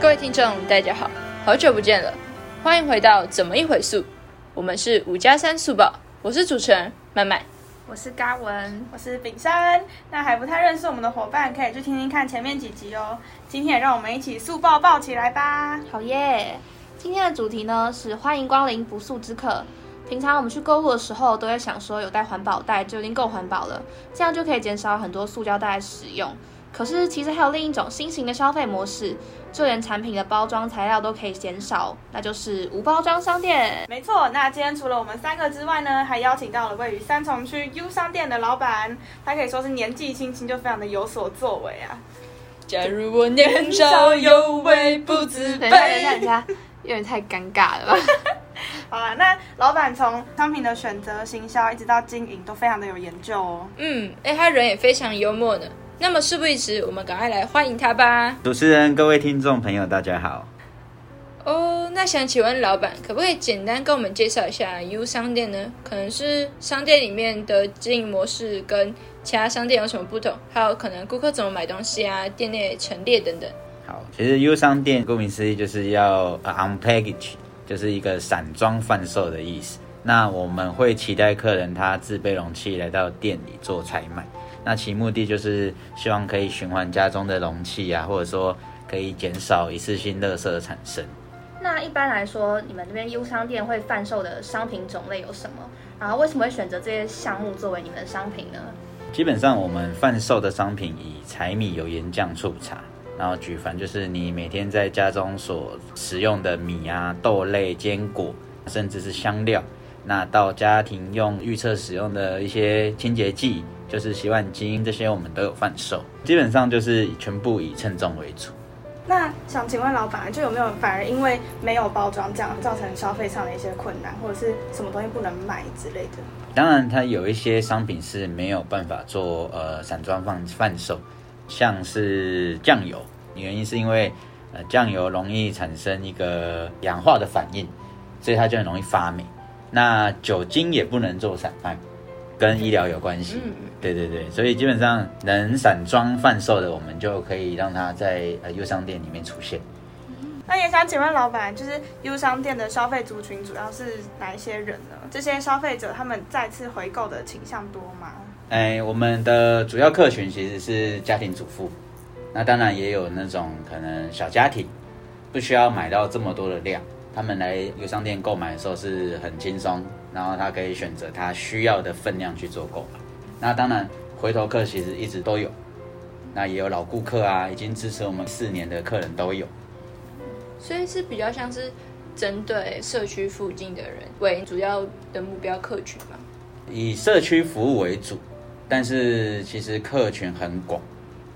各位听众，大家好，好久不见了，欢迎回到怎么一回溯，我们是五加三速报，我是主持人曼曼。我是嘉文，我是炳山。那还不太认识我们的伙伴，可以去听听看前面几集哦。今天也让我们一起速报报起来吧！好耶！今天的主题呢是欢迎光临不速之客。平常我们去购物的时候，都会想说有带环保袋就已经够环保了，这样就可以减少很多塑胶袋的使用。可是其实还有另一种新型的消费模式。就连产品的包装材料都可以减少，那就是无包装商店。没错，那今天除了我们三个之外呢，还邀请到了位于三重区 U 商店的老板，他可以说是年纪轻轻就非常的有所作为啊。假如我年少有为不自卑，等一下，有点太尴尬了吧？好了，那老板从商品的选择、行销一直到经营，都非常的有研究哦。嗯，哎，他人也非常幽默呢。那么事不宜迟，我们赶快来欢迎他吧。主持人、各位听众朋友，大家好。哦，那想请问老板，可不可以简单跟我们介绍一下 U 商店呢？可能是商店里面的经营模式跟其他商店有什么不同？还有可能顾客怎么买东西啊，店内陈列等等。好，其实 U 商店顾名思义就是要 unpackage，就是一个散装贩售的意思。那我们会期待客人他自备容器来到店里做采买。那其目的就是希望可以循环家中的容器啊，或者说可以减少一次性垃圾的产生。那一般来说，你们这边 U 商店会贩售的商品种类有什么？然后为什么会选择这些项目作为你们的商品呢？基本上我们贩售的商品以柴米油盐酱醋茶，然后举凡就是你每天在家中所使用的米啊、豆类、坚果，甚至是香料，那到家庭用预测使用的一些清洁剂。就是洗碗巾这些，我们都有贩售，基本上就是全部以称重为主。那想请问老板，就有没有反而因为没有包装这样造成消费上的一些困难，或者是什么东西不能卖之类的？当然，它有一些商品是没有办法做呃散装贩贩售，像是酱油，原因是因为呃酱油容易产生一个氧化的反应，所以它就很容易发霉。那酒精也不能做散卖。跟医疗有关系，对对对，所以基本上能散装贩售的，我们就可以让它在呃优商店里面出现。那也想请问老板，就是优商店的消费族群主要是哪一些人呢？这些消费者他们再次回购的倾向多吗？哎，我们的主要客群其实是家庭主妇，那当然也有那种可能小家庭，不需要买到这么多的量。他们来优商店购买的时候是很轻松，然后他可以选择他需要的分量去做购买。那当然，回头客其实一直都有，那也有老顾客啊，已经支持我们四年的客人都有。所以是比较像是针对社区附近的人为主要的目标客群嘛？以社区服务为主，但是其实客群很广。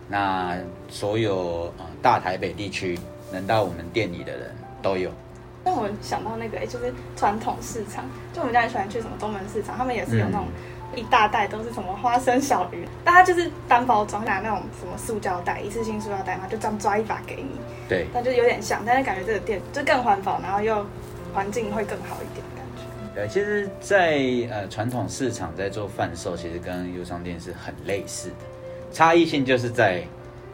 那所有呃大台北地区能到我们店里的人都有。让我想到那个，哎，就是传统市场，就我们家很喜欢去什么东门市场，他们也是有那种一大袋都是什么花生小鱼，但它就是单包装，拿那种什么塑胶袋，一次性塑胶袋嘛，就这样抓一把给你。对。但就有点像，但是感觉这个店就更环保，然后又环境会更好一点感觉。对，其实，在呃传统市场在做贩售，其实跟优商店是很类似的，差异性就是在，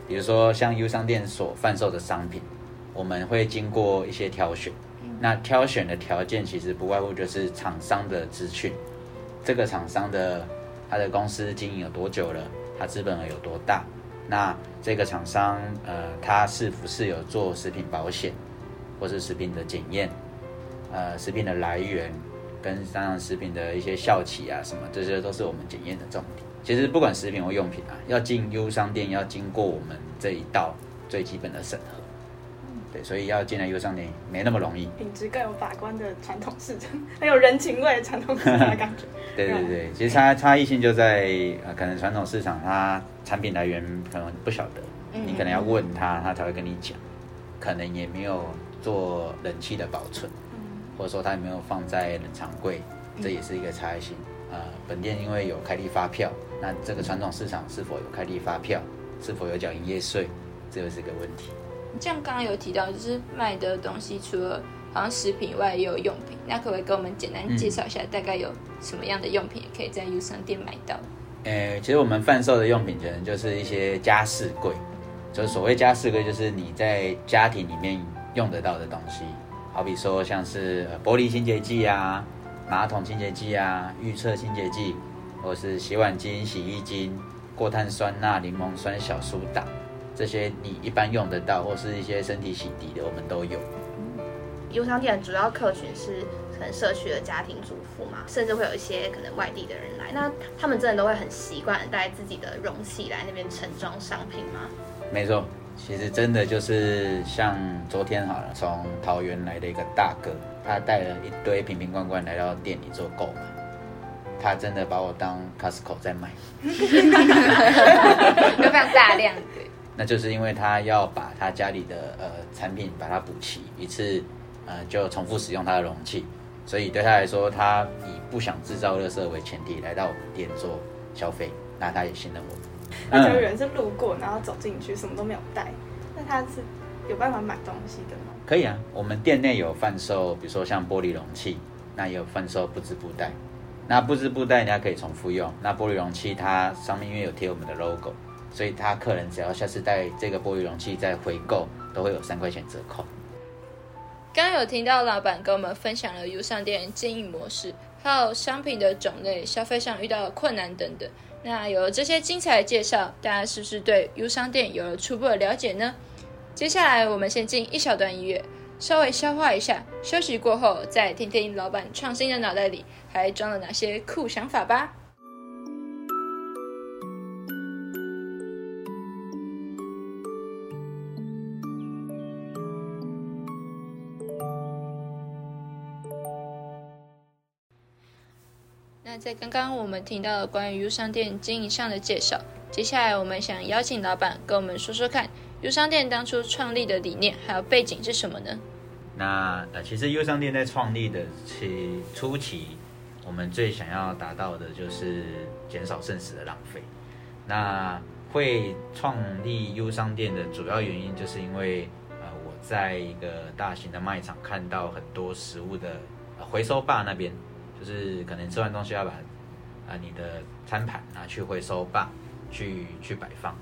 比如说像优商店所贩售的商品，我们会经过一些挑选。那挑选的条件其实不外乎就是厂商的资讯，这个厂商的他的公司经营有多久了，他资本额有多大，那这个厂商呃他是不是有做食品保险，或是食品的检验，呃食品的来源跟当然食品的一些效期啊什么，这些都是我们检验的重点。其实不管食品或用品啊，要进优商店要经过我们这一道最基本的审核。对，所以要进来优商店没那么容易。品质更有法官的传统市场，很有人情味的传统市场的感觉。对对对，其实差差异性就在呃，可能传统市场它产品来源可能不晓得，你可能要问他，他才会跟你讲。可能也没有做冷气的保存，或者说他也没有放在冷藏柜，这也是一个差异性。呃，本店因为有开立发票，那这个传统市场是否有开立发票，是否有缴营业税，这又是个问题。像刚刚有提到，就是卖的东西除了好像食品外，也有用品。那可不可以跟我们简单介绍一下，大概有什么样的用品可以在 U 商店买到？诶，其实我们贩售的用品可能就是一些家饰柜，就所谓家饰柜，就是你在家庭里面用得到的东西，好比说像是玻璃清洁剂啊、马桶清洁剂啊、预测清洁剂，或是洗碗巾、洗衣精、过碳酸钠、柠檬酸、小苏打，这些你一般用得到，或是一些身体洗涤的，我们都有。优商店的主要客群是可能社区的家庭主妇嘛，甚至会有一些可能外地的人来，那他们真的都会很习惯地带自己的容器来那边盛装商品吗？没错，其实真的就是像昨天好了，从桃园来的一个大哥，他带了一堆瓶瓶罐罐来到店里做购买，他真的把我当 Costco 在卖，有非常大量的。那就是因为他要把他家里的呃产品把它补齐，一次呃就重复使用他的容器，所以对他来说，他以不想制造垃圾为前提来到我们店做消费，那他也信任我们。那有人是路过，然后走进去，什么都没有带，那他是有办法买东西的吗？可以啊，我们店内有贩售，比如说像玻璃容器，那也有贩售不织布袋。那不织布袋人家可以重复用，那玻璃容器它上面因为有贴我们的 logo，所以他客人只要下次带这个玻璃容器再回购，都会有三块钱折扣。刚刚有听到老板跟我们分享了 U 商店经营模式，还有商品的种类、消费上遇到的困难等等。那有了这些精彩的介绍，大家是不是对 U 商店有了初步的了解呢？接下来我们先进一小段音乐，稍微消化一下。休息过后，再听听老板创新的脑袋里还装了哪些酷想法吧。那在刚刚我们听到了关于 U 商店经营上的介绍，接下来我们想邀请老板跟我们说说看，U 商店当初创立的理念还有背景是什么呢？那呃，其实优商店在创立的期初期，我们最想要达到的就是减少剩食的浪费。那会创立优商店的主要原因，就是因为呃，我在一个大型的卖场看到很多食物的、回收坝那边，就是可能吃完东西要把啊、你的餐盘拿去回收吧去去摆放，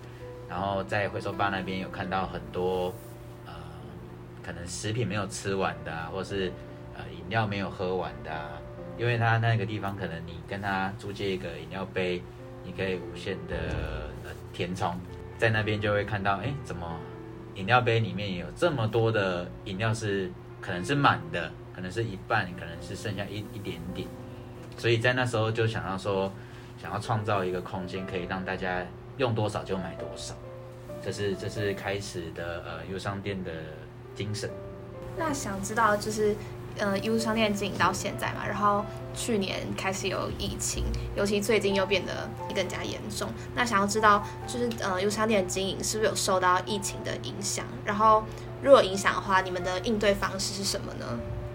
然后在回收吧那边有看到很多呃。可能食品没有吃完的、啊，或是呃饮料没有喝完的、啊，因为他那个地方可能你跟他租借一个饮料杯，你可以无限的呃填充，在那边就会看到，哎，怎么饮料杯里面有这么多的饮料是可能是满的，可能是一半，可能是剩下一一点点，所以在那时候就想要说，想要创造一个空间，可以让大家用多少就买多少，这是这是开始的呃优商店的。精神。那想知道就是，呃优商店经营到现在嘛，然后去年开始有疫情，尤其最近又变得更加严重。那想要知道，就是呃优商店的经营是不是有受到疫情的影响？然后如果影响的话，你们的应对方式是什么呢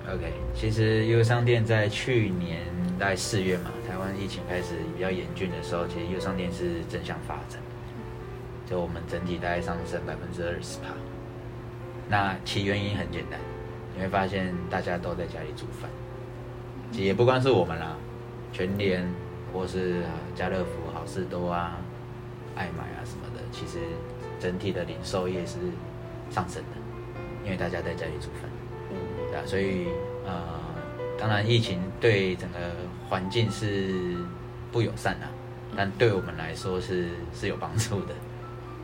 ？OK，其实优商店在去年在四月嘛，台湾疫情开始比较严峻的时候，其实优商店是正向发展，就我们整体大概上升百分之二十趴。那其原因很简单，你会发现大家都在家里煮饭，其实也不光是我们啦，全联或是家乐福、好事多啊、爱买啊什么的，其实整体的零售业是上升的，因为大家在家里煮饭，对啊，所以呃，当然疫情对整个环境是不友善啊，但对我们来说是是有帮助的，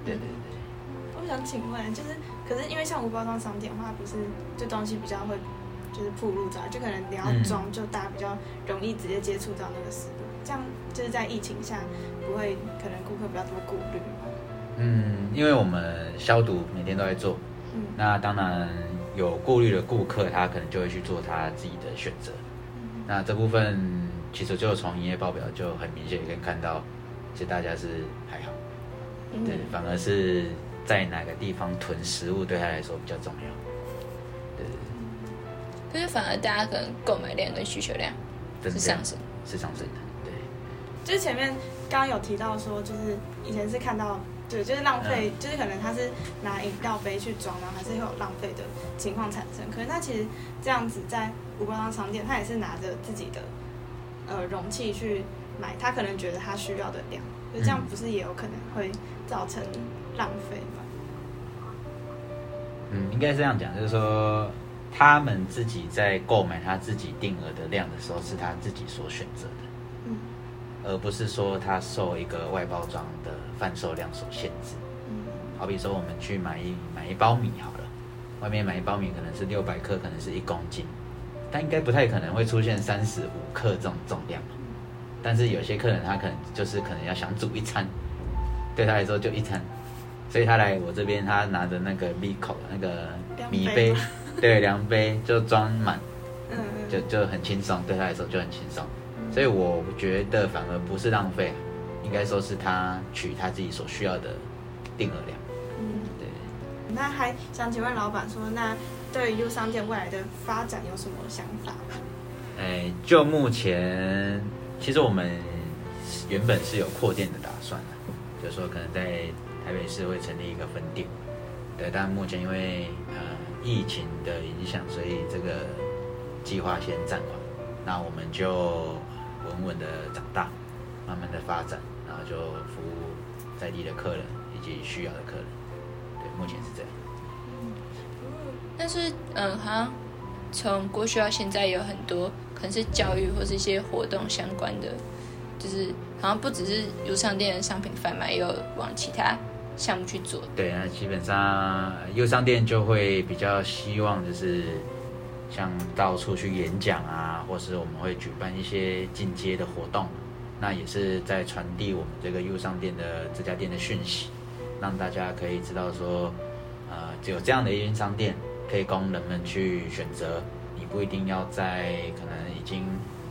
对对对。我想请问，就是。可是因为像无包装商店的话，不是这东西比较会就是铺路在，就可能你要装，就大家比较容易直接接触到那个食物，这样就是在疫情下不会可能顾客比较多顾虑吗？嗯，因为我们消毒每天都在做，嗯，那当然有顾虑的顾客，他可能就会去做他自己的选择。那这部分其实就从营业报表就很明显可以看到，其实大家是还好，对，反而是。在哪个地方囤食物对他来说比较重要？对对对。可是反而大家可能购买量跟需求量是上升，是上升的。对。就是前面刚刚有提到说，就是以前是看到，对，就是浪费，就是可能他是拿饮料杯去装，然后还是会有浪费的情况产生。可是他其实这样子在无包装商店，他也是拿着自己的呃容器去买，他可能觉得他需要的量，就这样不是也有可能会造成浪费？嗯，应该是这样讲，就是说他们自己在购买他自己定额的量的时候，是他自己所选择的，嗯而不是说它受一个外包装的贩售量所限制。嗯好比说我们去买一买一包米好了，外面买一包米可能是六百克，可能是一公斤，但应该不太可能会出现三十五克这种重量。但是有些客人他可能就是可能要想煮一餐，对他来说就一餐，所以他来我这边，他拿着那个米口那个米杯对，量杯就装满，就就很轻松，对他来说就很轻松。所以我觉得反而不是浪费，应该说是他取他自己所需要的定额量。嗯。对。那还想请问老板说，那对于 U 商店未来的发展有什么想法吗？哎，就目前，其实我们原本是有扩店的打算的，就是说可能在台北市会成立一个分店，对，但目前因为呃疫情的影响，所以这个计划先暂缓。那我们就稳稳的长大，慢慢的发展，然后就服务在地的客人以及需要的客人。对，目前是这样。但是，嗯，好像从过去到现在有很多可能是教育或是一些活动相关的，就是好像不只是有商店的商品贩卖，也有往其他项目去做。对，那基本上优商店就会比较希望就是像到处去演讲啊，或是我们会举办一些进阶的活动，那也是在传递我们这个优商店的这家店的讯息，让大家可以知道说，呃，只有这样的一间商店可以供人们去选择，你不一定要在可能已经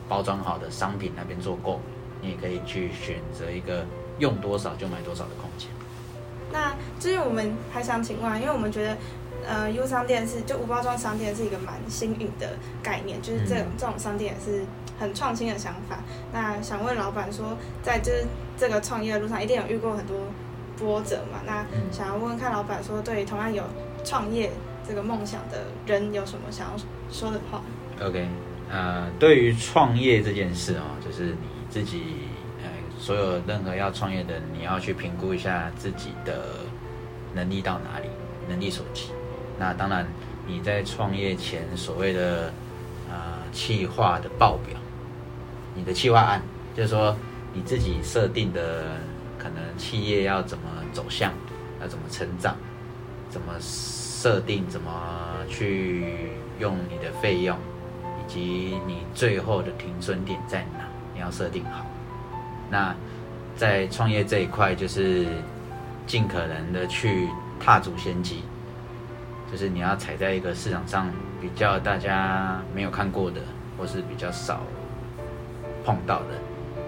包装好的商品那边做购，你也可以去选择一个用多少就买多少的空间。那就是我们还想请问啊，因为我们觉得，呃，U 商店是就无包装商店是一个蛮新颖的概念，就是这种、嗯这种商店也是很创新的想法。那想问老板说，在就是这个创业的路上，一定有遇过很多波折嘛？那嗯想要问问看老板说，对同样有创业这个梦想的人有什么想要说的话？OK，呃，对于创业这件事哦，就是你自己，呃，所有任何要创业的，你要去评估一下自己的能力到哪里，能力所及。那当然，你在创业前所谓的呃企划的报表，你的企划案，就是说你自己设定的可能企业要怎么走向，要怎么成长，怎么设定，怎么去用你的费用，以及你最后的停损点在哪，你要设定好。那在创业这一块，就是尽可能的去踏足先机，就是你要踩在一个市场上比较大家没有看过的，或是比较少碰到的，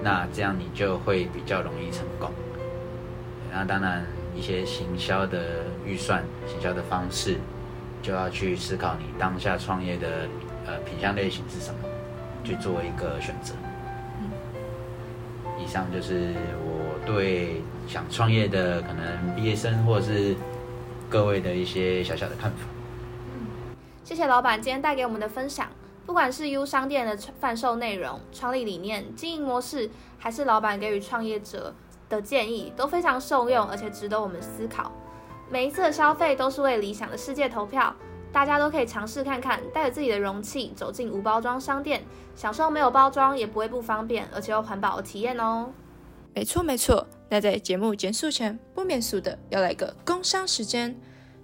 那这样你就会比较容易成功。那当然，一些行销的预算、行销的方式，就要去思考你当下创业的呃品相类型是什么，去做一个选择。以上就是我对想创业的可能毕业生或者是各位的一些小小的看法。谢谢老板今天带给我们的分享。不管是 U 商店的贩售内容、创立理念、经营模式，还是老板给予创业者的建议，都非常受用，而且值得我们思考。每一次的消费都是为理想的世界投票，大家都可以尝试看看，带着自己的容器走进无包装商店，享受没有包装也不会不方便，而且又环保的体验哦。没错没错，那在节目结束前，不免俗的要来个工商时间。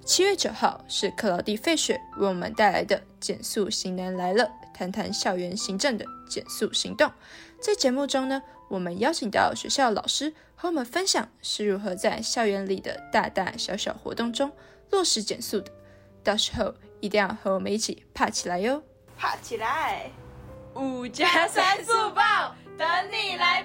七月九号是克劳蒂费雪为我们带来的《减速型男来了》，谈谈校园行政的减速行动。在节目中呢，我们邀请到学校老师和我们分享是如何在校园里的大大小小活动中落实减速的。到时候一定要和我们一起爬起来哟！爬起来！五加三速报，等你来